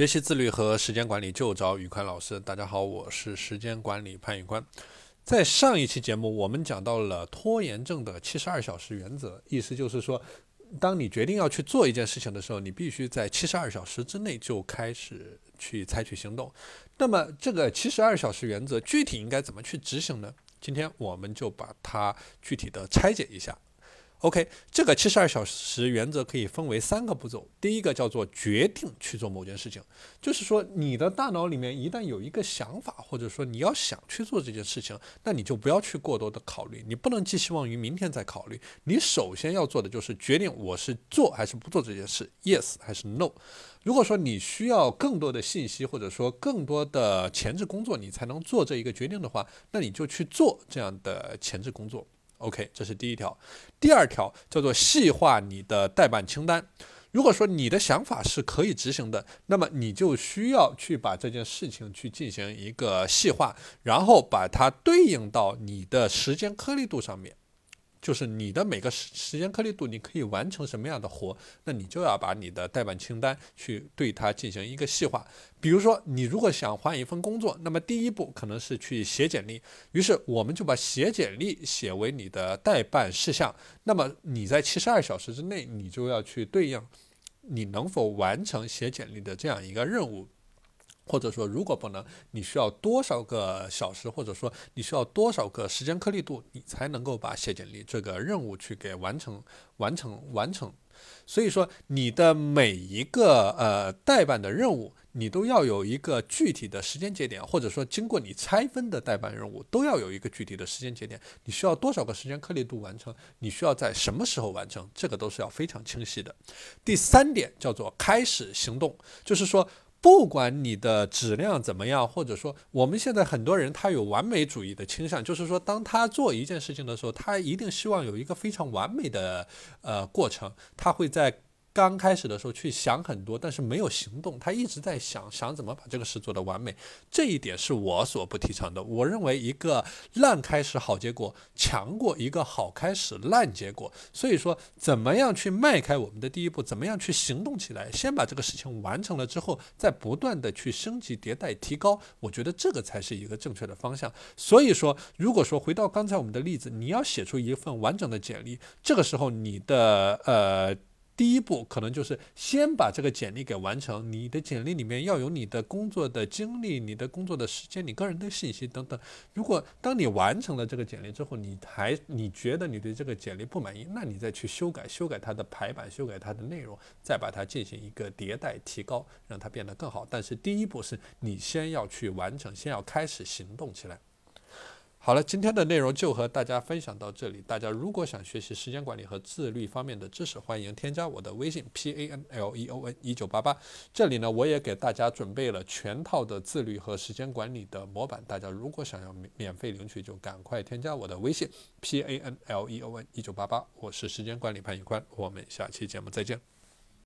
学习自律和时间管理就找宇宽老师。大家好，我是时间管理潘宇宽。在上一期节目，我们讲到了拖延症的七十二小时原则，意思就是说，当你决定要去做一件事情的时候，你必须在七十二小时之内就开始去采取行动。那么，这个七十二小时原则具体应该怎么去执行呢？今天我们就把它具体的拆解一下。OK，这个七十二小时原则可以分为三个步骤。第一个叫做决定去做某件事情，就是说你的大脑里面一旦有一个想法，或者说你要想去做这件事情，那你就不要去过多的考虑，你不能寄希望于明天再考虑。你首先要做的就是决定我是做还是不做这件事，yes 还是 no。如果说你需要更多的信息，或者说更多的前置工作，你才能做这一个决定的话，那你就去做这样的前置工作。OK，这是第一条。第二条叫做细化你的代办清单。如果说你的想法是可以执行的，那么你就需要去把这件事情去进行一个细化，然后把它对应到你的时间颗粒度上面。就是你的每个时时间颗粒度，你可以完成什么样的活，那你就要把你的代办清单去对它进行一个细化。比如说，你如果想换一份工作，那么第一步可能是去写简历，于是我们就把写简历写为你的代办事项。那么你在七十二小时之内，你就要去对应你能否完成写简历的这样一个任务。或者说，如果不能，你需要多少个小时，或者说你需要多少个时间颗粒度，你才能够把写简历这个任务去给完成、完成、完成。所以说，你的每一个呃代办的任务，你都要有一个具体的时间节点，或者说经过你拆分的代办任务，都要有一个具体的时间节点。你需要多少个时间颗粒度完成？你需要在什么时候完成？这个都是要非常清晰的。第三点叫做开始行动，就是说。不管你的质量怎么样，或者说我们现在很多人他有完美主义的倾向，就是说当他做一件事情的时候，他一定希望有一个非常完美的呃过程，他会在。刚开始的时候去想很多，但是没有行动。他一直在想想怎么把这个事做得完美，这一点是我所不提倡的。我认为一个烂开始好结果强过一个好开始烂结果。所以说，怎么样去迈开我们的第一步？怎么样去行动起来？先把这个事情完成了之后，再不断的去升级迭代提高。我觉得这个才是一个正确的方向。所以说，如果说回到刚才我们的例子，你要写出一份完整的简历，这个时候你的呃。第一步可能就是先把这个简历给完成。你的简历里面要有你的工作的经历、你的工作的时间、你个人的信息等等。如果当你完成了这个简历之后，你还你觉得你对这个简历不满意，那你再去修改、修改它的排版、修改它的内容，再把它进行一个迭代提高，让它变得更好。但是第一步是你先要去完成，先要开始行动起来。好了，今天的内容就和大家分享到这里。大家如果想学习时间管理和自律方面的知识，欢迎添加我的微信 p a n l e o n 一九八八。这里呢，我也给大家准备了全套的自律和时间管理的模板。大家如果想要免免费领取，就赶快添加我的微信 p a n l e o n 一九八八。我是时间管理潘宇宽，我们下期节目再见。